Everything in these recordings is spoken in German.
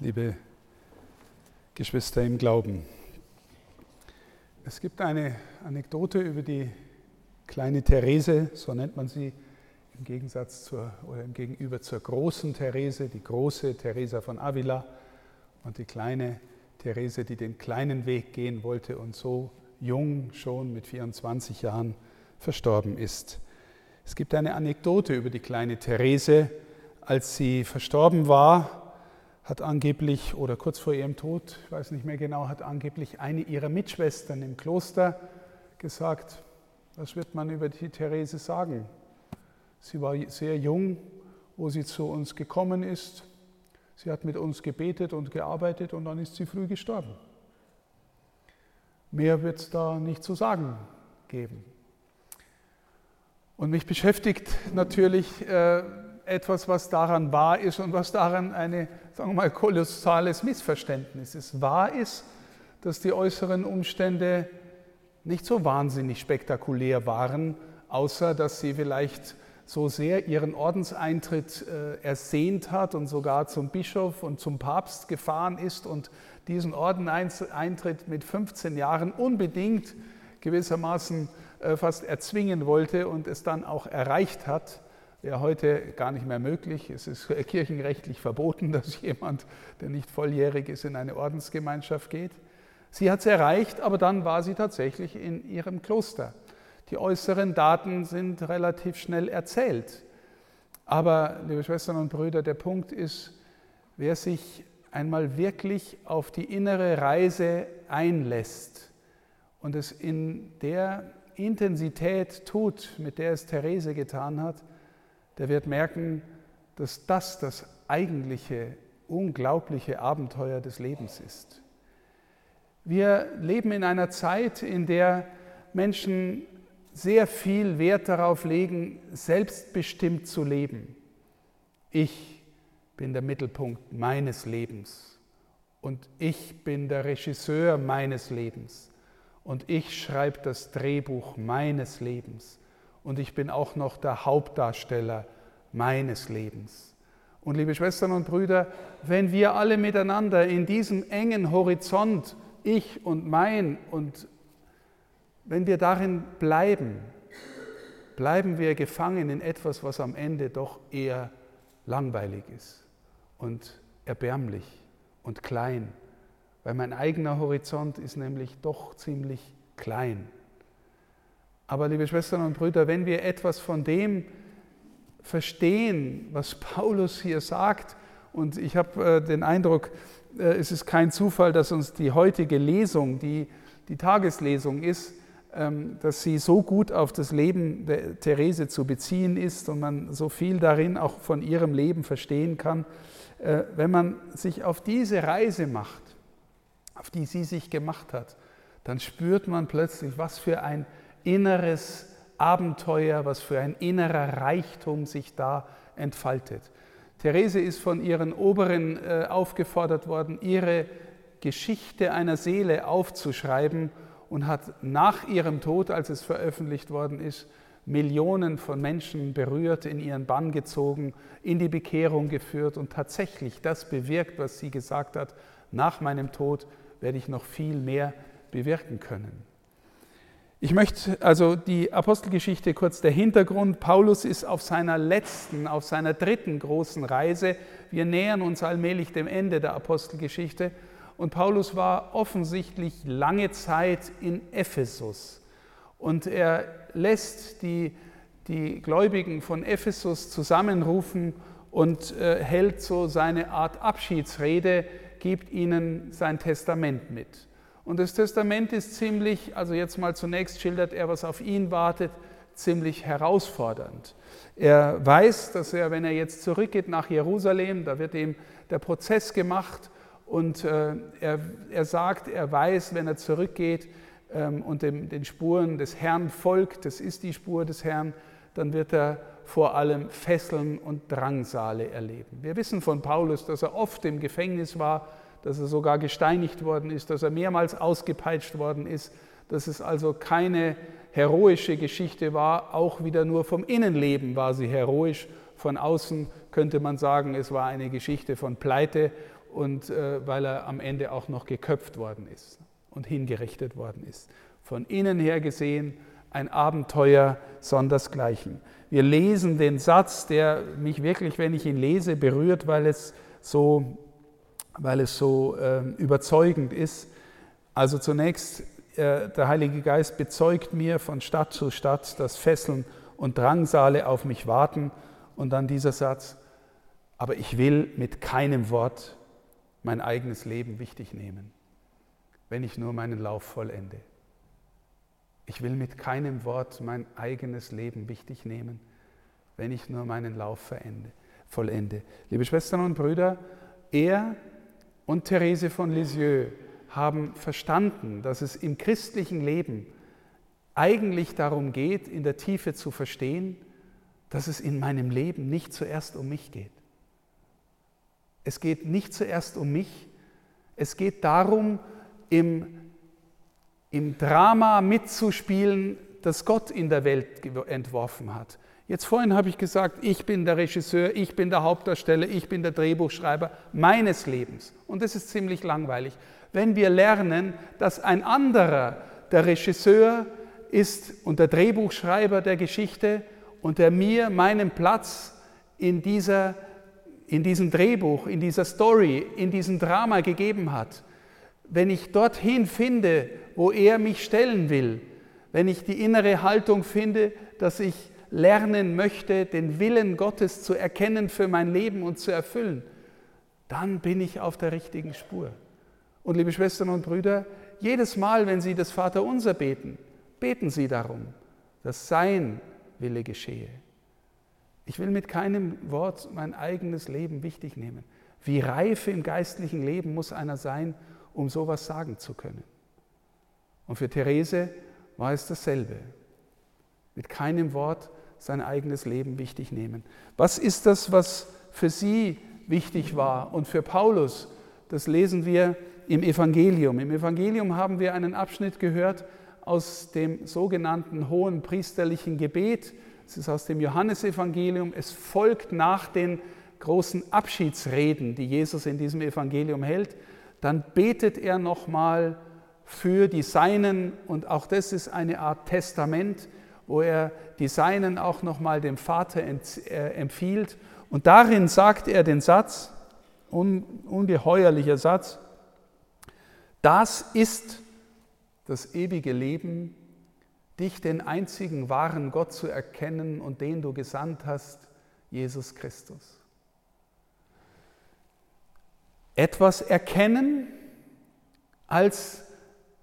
liebe Geschwister im Glauben. Es gibt eine Anekdote über die kleine Therese, so nennt man sie im Gegensatz zur oder im Gegenüber zur großen Therese, die große Theresa von Avila und die kleine Therese, die den kleinen Weg gehen wollte und so jung schon mit 24 Jahren verstorben ist. Es gibt eine Anekdote über die kleine Therese. Als sie verstorben war, hat angeblich, oder kurz vor ihrem Tod, ich weiß nicht mehr genau, hat angeblich eine ihrer Mitschwestern im Kloster gesagt, was wird man über die Therese sagen? Sie war sehr jung, wo sie zu uns gekommen ist. Sie hat mit uns gebetet und gearbeitet und dann ist sie früh gestorben. Mehr wird es da nicht zu sagen geben. Und mich beschäftigt natürlich äh, etwas, was daran wahr ist und was daran ein sagen wir mal, kolossales Missverständnis ist. Wahr ist, dass die äußeren Umstände nicht so wahnsinnig spektakulär waren, außer dass sie vielleicht so sehr ihren Ordenseintritt äh, ersehnt hat und sogar zum Bischof und zum Papst gefahren ist und diesen Ordeneintritt mit 15 Jahren unbedingt gewissermaßen äh, fast erzwingen wollte und es dann auch erreicht hat wäre heute gar nicht mehr möglich. Es ist kirchenrechtlich verboten, dass jemand, der nicht volljährig ist, in eine Ordensgemeinschaft geht. Sie hat es erreicht, aber dann war sie tatsächlich in ihrem Kloster. Die äußeren Daten sind relativ schnell erzählt. Aber, liebe Schwestern und Brüder, der Punkt ist, wer sich einmal wirklich auf die innere Reise einlässt und es in der Intensität tut, mit der es Therese getan hat, der wird merken, dass das das eigentliche, unglaubliche Abenteuer des Lebens ist. Wir leben in einer Zeit, in der Menschen sehr viel Wert darauf legen, selbstbestimmt zu leben. Ich bin der Mittelpunkt meines Lebens und ich bin der Regisseur meines Lebens und ich schreibe das Drehbuch meines Lebens und ich bin auch noch der Hauptdarsteller meines Lebens. Und liebe Schwestern und Brüder, wenn wir alle miteinander in diesem engen Horizont, ich und mein, und wenn wir darin bleiben, bleiben wir gefangen in etwas, was am Ende doch eher langweilig ist und erbärmlich und klein, weil mein eigener Horizont ist nämlich doch ziemlich klein. Aber liebe Schwestern und Brüder, wenn wir etwas von dem verstehen, was Paulus hier sagt, und ich habe äh, den Eindruck, äh, es ist kein Zufall, dass uns die heutige Lesung, die die Tageslesung ist, ähm, dass sie so gut auf das Leben der Therese zu beziehen ist und man so viel darin auch von ihrem Leben verstehen kann. Äh, wenn man sich auf diese Reise macht, auf die sie sich gemacht hat, dann spürt man plötzlich, was für ein inneres Abenteuer, was für ein innerer Reichtum sich da entfaltet. Therese ist von ihren Oberen äh, aufgefordert worden, ihre Geschichte einer Seele aufzuschreiben und hat nach ihrem Tod, als es veröffentlicht worden ist, Millionen von Menschen berührt, in ihren Bann gezogen, in die Bekehrung geführt und tatsächlich das bewirkt, was sie gesagt hat, nach meinem Tod werde ich noch viel mehr bewirken können. Ich möchte also die Apostelgeschichte kurz der Hintergrund. Paulus ist auf seiner letzten, auf seiner dritten großen Reise. Wir nähern uns allmählich dem Ende der Apostelgeschichte. Und Paulus war offensichtlich lange Zeit in Ephesus. Und er lässt die, die Gläubigen von Ephesus zusammenrufen und äh, hält so seine Art Abschiedsrede, gibt ihnen sein Testament mit. Und das Testament ist ziemlich, also jetzt mal zunächst schildert er, was auf ihn wartet, ziemlich herausfordernd. Er weiß, dass er, wenn er jetzt zurückgeht nach Jerusalem, da wird ihm der Prozess gemacht und äh, er, er sagt, er weiß, wenn er zurückgeht ähm, und dem, den Spuren des Herrn folgt, das ist die Spur des Herrn, dann wird er vor allem Fesseln und Drangsale erleben. Wir wissen von Paulus, dass er oft im Gefängnis war, dass er sogar gesteinigt worden ist, dass er mehrmals ausgepeitscht worden ist, dass es also keine heroische Geschichte war, auch wieder nur vom Innenleben war sie heroisch, von außen könnte man sagen, es war eine Geschichte von Pleite und äh, weil er am Ende auch noch geköpft worden ist und hingerichtet worden ist. Von innen her gesehen ein Abenteuer sondersgleichen. Wir lesen den Satz, der mich wirklich, wenn ich ihn lese, berührt, weil es so, weil es so äh, überzeugend ist. Also zunächst, äh, der Heilige Geist bezeugt mir von Stadt zu Stadt, dass Fesseln und Drangsale auf mich warten. Und dann dieser Satz, aber ich will mit keinem Wort mein eigenes Leben wichtig nehmen, wenn ich nur meinen Lauf vollende. Ich will mit keinem Wort mein eigenes Leben wichtig nehmen, wenn ich nur meinen Lauf verende, vollende. Liebe Schwestern und Brüder, er und Therese von Lisieux haben verstanden, dass es im christlichen Leben eigentlich darum geht, in der Tiefe zu verstehen, dass es in meinem Leben nicht zuerst um mich geht. Es geht nicht zuerst um mich, es geht darum, im, im Drama mitzuspielen, das Gott in der Welt entworfen hat. Jetzt vorhin habe ich gesagt, ich bin der Regisseur, ich bin der Hauptdarsteller, ich bin der Drehbuchschreiber meines Lebens. Und das ist ziemlich langweilig. Wenn wir lernen, dass ein anderer der Regisseur ist und der Drehbuchschreiber der Geschichte und der mir meinen Platz in, dieser, in diesem Drehbuch, in dieser Story, in diesem Drama gegeben hat, wenn ich dorthin finde, wo er mich stellen will, wenn ich die innere Haltung finde, dass ich lernen möchte, den Willen Gottes zu erkennen für mein Leben und zu erfüllen, dann bin ich auf der richtigen Spur. Und liebe Schwestern und Brüder, jedes Mal, wenn Sie das Vaterunser beten, beten Sie darum, dass sein Wille geschehe. Ich will mit keinem Wort mein eigenes Leben wichtig nehmen. Wie reif im geistlichen Leben muss einer sein, um sowas sagen zu können. Und für Therese war es dasselbe. Mit keinem Wort sein eigenes Leben wichtig nehmen. Was ist das, was für sie wichtig war und für Paulus? Das lesen wir im Evangelium. Im Evangelium haben wir einen Abschnitt gehört, aus dem sogenannten hohen priesterlichen Gebet. Es ist aus dem Johannesevangelium. Es folgt nach den großen Abschiedsreden, die Jesus in diesem Evangelium hält. Dann betet er nochmal für die Seinen und auch das ist eine Art Testament, wo er die Seinen auch nochmal dem Vater äh, empfiehlt. Und darin sagt er den Satz, ungeheuerlicher Satz, das ist das ewige Leben, dich, den einzigen wahren Gott zu erkennen und den du gesandt hast, Jesus Christus. Etwas erkennen als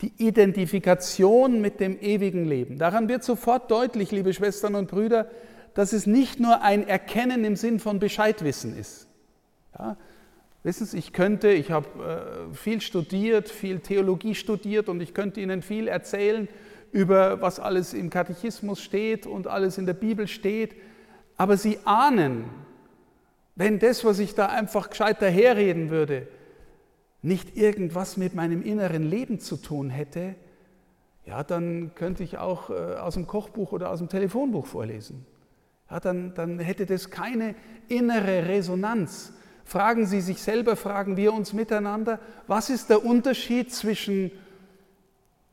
die Identifikation mit dem ewigen Leben. Daran wird sofort deutlich, liebe Schwestern und Brüder, dass es nicht nur ein Erkennen im Sinn von Bescheidwissen ist. Ja, Wissen Sie, ich könnte, ich habe äh, viel studiert, viel Theologie studiert und ich könnte Ihnen viel erzählen über was alles im Katechismus steht und alles in der Bibel steht. Aber Sie ahnen, wenn das, was ich da einfach gescheit daherreden würde, nicht irgendwas mit meinem inneren Leben zu tun hätte, ja, dann könnte ich auch äh, aus dem Kochbuch oder aus dem Telefonbuch vorlesen. Ja, dann, dann hätte das keine innere Resonanz Fragen Sie sich selber, fragen wir uns miteinander, was ist der Unterschied zwischen,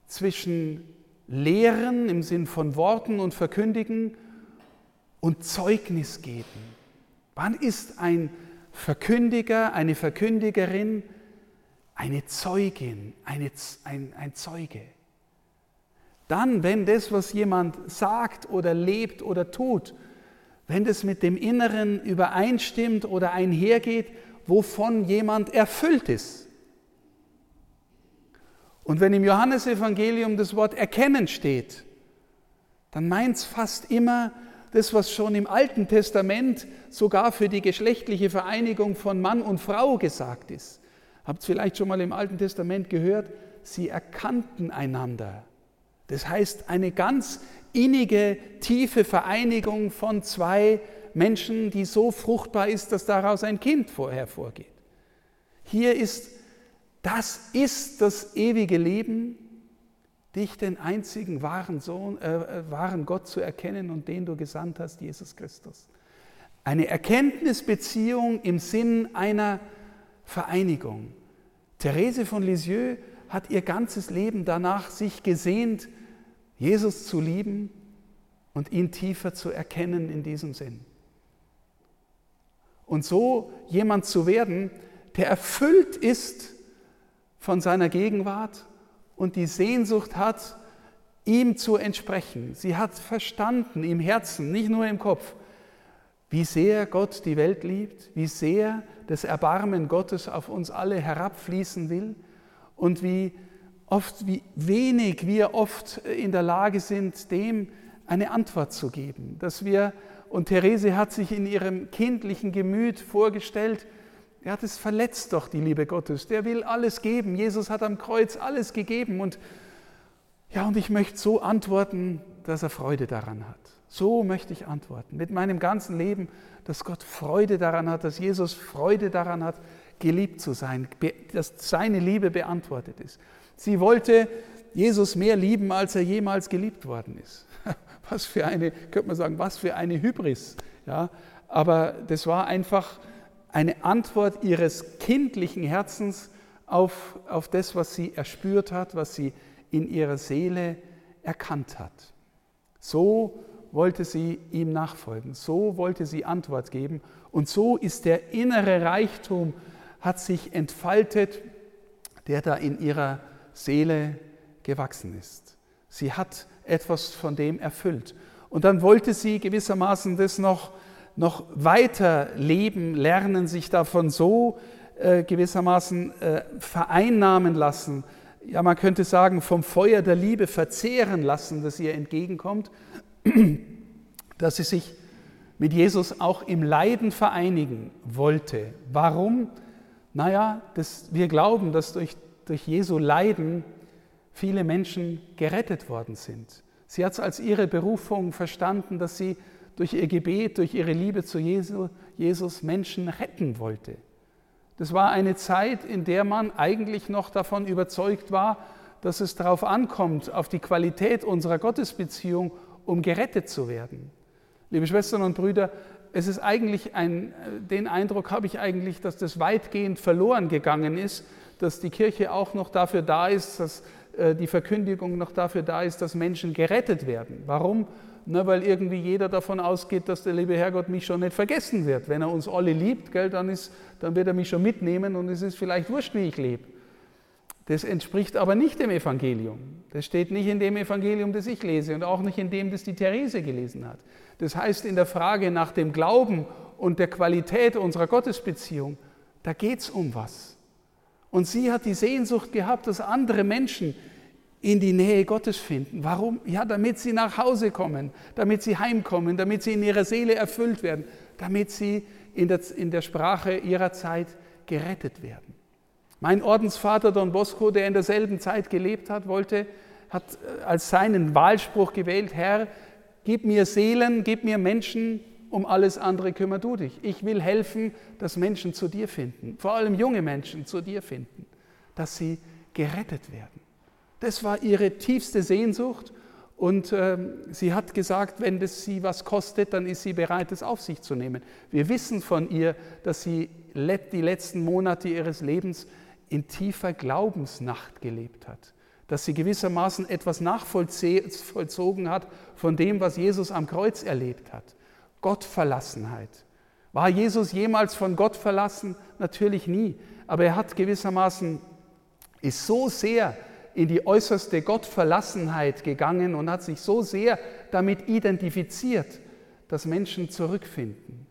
zwischen Lehren im Sinn von Worten und Verkündigen und Zeugnis geben? Wann ist ein Verkündiger, eine Verkündigerin eine Zeugin, eine, ein, ein Zeuge? Dann, wenn das, was jemand sagt oder lebt oder tut, wenn das mit dem Inneren übereinstimmt oder einhergeht, wovon jemand erfüllt ist. Und wenn im Johannesevangelium das Wort erkennen steht, dann meint es fast immer das, was schon im Alten Testament sogar für die geschlechtliche Vereinigung von Mann und Frau gesagt ist. Habt ihr vielleicht schon mal im Alten Testament gehört? Sie erkannten einander. Das heißt, eine ganz innige, tiefe Vereinigung von zwei Menschen, die so fruchtbar ist, dass daraus ein Kind hervorgeht. Hier ist, das ist das ewige Leben, dich, den einzigen wahren, Sohn, äh, äh, wahren Gott zu erkennen und den du gesandt hast, Jesus Christus. Eine Erkenntnisbeziehung im Sinn einer Vereinigung. Therese von Lisieux hat ihr ganzes Leben danach sich gesehnt, Jesus zu lieben und ihn tiefer zu erkennen in diesem Sinn. Und so jemand zu werden, der erfüllt ist von seiner Gegenwart und die Sehnsucht hat, ihm zu entsprechen. Sie hat verstanden im Herzen, nicht nur im Kopf, wie sehr Gott die Welt liebt, wie sehr das Erbarmen Gottes auf uns alle herabfließen will und wie oft, wie wenig wir oft in der Lage sind, dem eine Antwort zu geben. Dass wir, und Therese hat sich in ihrem kindlichen Gemüt vorgestellt, ja, das verletzt doch die Liebe Gottes. Der will alles geben. Jesus hat am Kreuz alles gegeben. Und ja, und ich möchte so antworten, dass er Freude daran hat. So möchte ich antworten. Mit meinem ganzen Leben, dass Gott Freude daran hat, dass Jesus Freude daran hat, geliebt zu sein, dass seine Liebe beantwortet ist. Sie wollte Jesus mehr lieben, als er jemals geliebt worden ist. Was für eine, könnte man sagen, was für eine Hybris. Ja, aber das war einfach eine Antwort ihres kindlichen Herzens auf, auf das, was sie erspürt hat, was sie in ihrer Seele erkannt hat. So wollte sie ihm nachfolgen, so wollte sie Antwort geben und so ist der innere Reichtum, hat sich entfaltet, der da in ihrer Seele gewachsen ist. Sie hat etwas von dem erfüllt. Und dann wollte sie gewissermaßen das noch, noch weiter leben, lernen, sich davon so äh, gewissermaßen äh, vereinnahmen lassen, ja man könnte sagen, vom Feuer der Liebe verzehren lassen, das ihr entgegenkommt dass sie sich mit Jesus auch im Leiden vereinigen wollte. Warum? Naja, das, wir glauben, dass durch, durch Jesu Leiden viele Menschen gerettet worden sind. Sie hat es als ihre Berufung verstanden, dass sie durch ihr Gebet, durch ihre Liebe zu Jesu, Jesus Menschen retten wollte. Das war eine Zeit, in der man eigentlich noch davon überzeugt war, dass es darauf ankommt, auf die Qualität unserer Gottesbeziehung um gerettet zu werden. Liebe Schwestern und Brüder, es ist eigentlich ein, den Eindruck habe ich eigentlich, dass das weitgehend verloren gegangen ist, dass die Kirche auch noch dafür da ist, dass äh, die Verkündigung noch dafür da ist, dass Menschen gerettet werden. Warum? Na, weil irgendwie jeder davon ausgeht, dass der liebe Herrgott mich schon nicht vergessen wird. Wenn er uns alle liebt, gell, dann, ist, dann wird er mich schon mitnehmen und es ist vielleicht wurscht, wie ich lebe. Das entspricht aber nicht dem Evangelium. Das steht nicht in dem Evangelium, das ich lese und auch nicht in dem, das die Therese gelesen hat. Das heißt, in der Frage nach dem Glauben und der Qualität unserer Gottesbeziehung, da geht es um was. Und sie hat die Sehnsucht gehabt, dass andere Menschen in die Nähe Gottes finden. Warum? Ja, damit sie nach Hause kommen, damit sie heimkommen, damit sie in ihrer Seele erfüllt werden, damit sie in der, in der Sprache ihrer Zeit gerettet werden. Mein Ordensvater Don Bosco, der in derselben Zeit gelebt hat, wollte, hat äh, als seinen Wahlspruch gewählt, Herr, gib mir Seelen, gib mir Menschen, um alles andere kümmer du dich. Ich will helfen, dass Menschen zu dir finden, vor allem junge Menschen zu dir finden, dass sie gerettet werden. Das war ihre tiefste Sehnsucht und äh, sie hat gesagt, wenn das sie was kostet, dann ist sie bereit, es auf sich zu nehmen. Wir wissen von ihr, dass sie die letzten Monate ihres Lebens in tiefer Glaubensnacht gelebt hat, dass sie gewissermaßen etwas nachvollzogen hat von dem, was Jesus am Kreuz erlebt hat. Gottverlassenheit. War Jesus jemals von Gott verlassen? Natürlich nie. Aber er hat gewissermaßen, ist so sehr in die äußerste Gottverlassenheit gegangen und hat sich so sehr damit identifiziert, dass Menschen zurückfinden.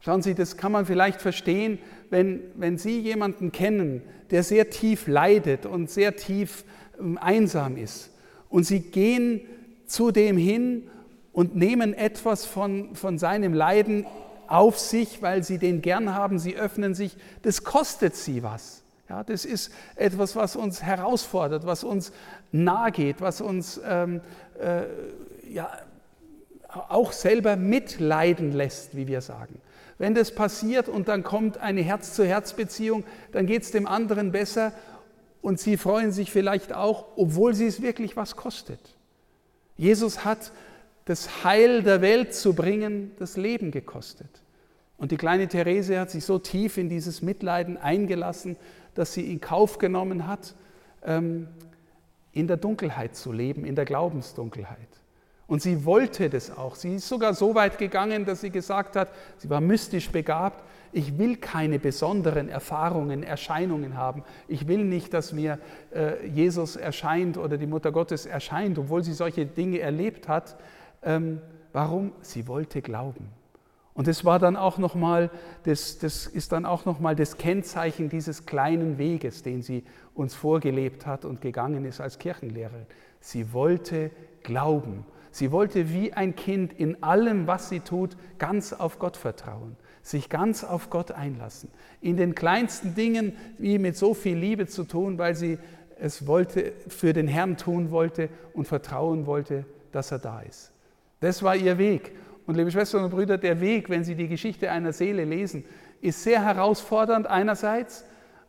Schauen Sie, das kann man vielleicht verstehen, wenn, wenn Sie jemanden kennen, der sehr tief leidet und sehr tief ähm, einsam ist. Und Sie gehen zu dem hin und nehmen etwas von, von seinem Leiden auf sich, weil Sie den gern haben, Sie öffnen sich. Das kostet Sie was. Ja, das ist etwas, was uns herausfordert, was uns nahe geht, was uns ähm, äh, ja, auch selber mitleiden lässt, wie wir sagen. Wenn das passiert und dann kommt eine Herz-zu-Herz-Beziehung, dann geht es dem anderen besser und sie freuen sich vielleicht auch, obwohl sie es wirklich was kostet. Jesus hat das Heil der Welt zu bringen, das Leben gekostet. Und die kleine Therese hat sich so tief in dieses Mitleiden eingelassen, dass sie in Kauf genommen hat, ähm, in der Dunkelheit zu leben, in der Glaubensdunkelheit. Und sie wollte das auch. Sie ist sogar so weit gegangen, dass sie gesagt hat, sie war mystisch begabt, ich will keine besonderen Erfahrungen, Erscheinungen haben. Ich will nicht, dass mir äh, Jesus erscheint oder die Mutter Gottes erscheint, obwohl sie solche Dinge erlebt hat. Ähm, warum? Sie wollte glauben. Und das war dann auch noch mal, das, das ist dann auch noch mal das Kennzeichen dieses kleinen Weges, den sie uns vorgelebt hat und gegangen ist als Kirchenlehrerin. Sie wollte glauben. Sie wollte wie ein Kind in allem, was sie tut, ganz auf Gott vertrauen, sich ganz auf Gott einlassen. In den kleinsten Dingen wie mit so viel Liebe zu tun, weil sie es wollte, für den Herrn tun wollte und vertrauen wollte, dass er da ist. Das war ihr Weg. Und liebe Schwestern und Brüder, der Weg, wenn Sie die Geschichte einer Seele lesen, ist sehr herausfordernd einerseits,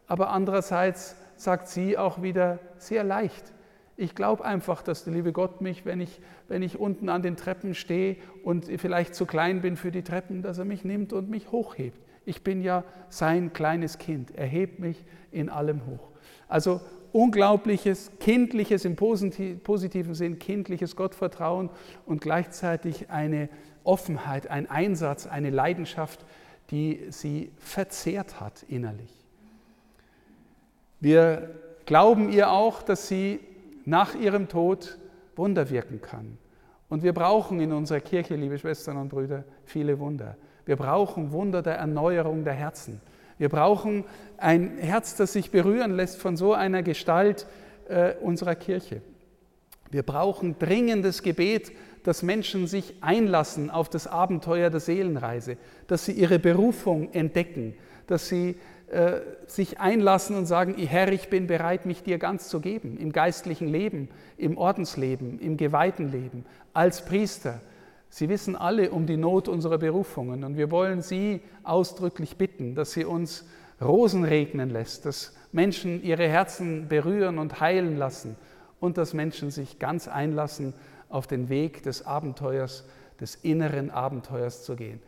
aber andererseits sagt sie auch wieder sehr leicht. Ich glaube einfach, dass der liebe Gott mich, wenn ich, wenn ich unten an den Treppen stehe und vielleicht zu klein bin für die Treppen, dass er mich nimmt und mich hochhebt. Ich bin ja sein kleines Kind. Er hebt mich in allem hoch. Also unglaubliches, kindliches, im positiven Sinn, kindliches Gottvertrauen und gleichzeitig eine Offenheit, ein Einsatz, eine Leidenschaft, die sie verzehrt hat innerlich. Wir glauben ihr auch, dass sie nach ihrem Tod Wunder wirken kann. Und wir brauchen in unserer Kirche, liebe Schwestern und Brüder, viele Wunder. Wir brauchen Wunder der Erneuerung der Herzen. Wir brauchen ein Herz, das sich berühren lässt von so einer Gestalt äh, unserer Kirche. Wir brauchen dringendes Gebet, dass Menschen sich einlassen auf das Abenteuer der Seelenreise, dass sie ihre Berufung entdecken, dass sie äh, sich einlassen und sagen, Herr, ich bin bereit, mich dir ganz zu geben, im geistlichen Leben, im Ordensleben, im geweihten Leben, als Priester. Sie wissen alle um die Not unserer Berufungen und wir wollen Sie ausdrücklich bitten, dass Sie uns Rosen regnen lässt, dass Menschen ihre Herzen berühren und heilen lassen und dass Menschen sich ganz einlassen, auf den Weg des Abenteuers, des inneren Abenteuers zu gehen.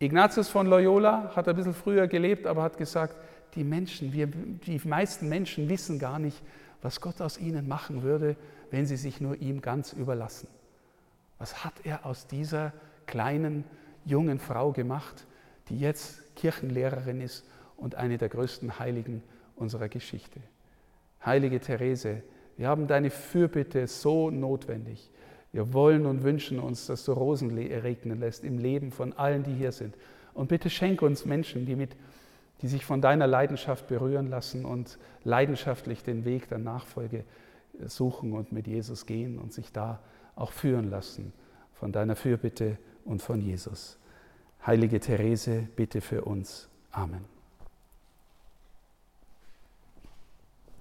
Ignatius von Loyola hat ein bisschen früher gelebt, aber hat gesagt, die Menschen, wir, die meisten Menschen wissen gar nicht, was Gott aus ihnen machen würde, wenn sie sich nur ihm ganz überlassen. Was hat er aus dieser kleinen, jungen Frau gemacht, die jetzt Kirchenlehrerin ist und eine der größten Heiligen unserer Geschichte? Heilige Therese, wir haben deine Fürbitte so notwendig. Wir wollen und wünschen uns, dass du Rosen regnen lässt im Leben von allen, die hier sind. Und bitte schenke uns Menschen, die, mit, die sich von deiner Leidenschaft berühren lassen und leidenschaftlich den Weg der Nachfolge suchen und mit Jesus gehen und sich da auch führen lassen von deiner Fürbitte und von Jesus. Heilige Therese, bitte für uns. Amen.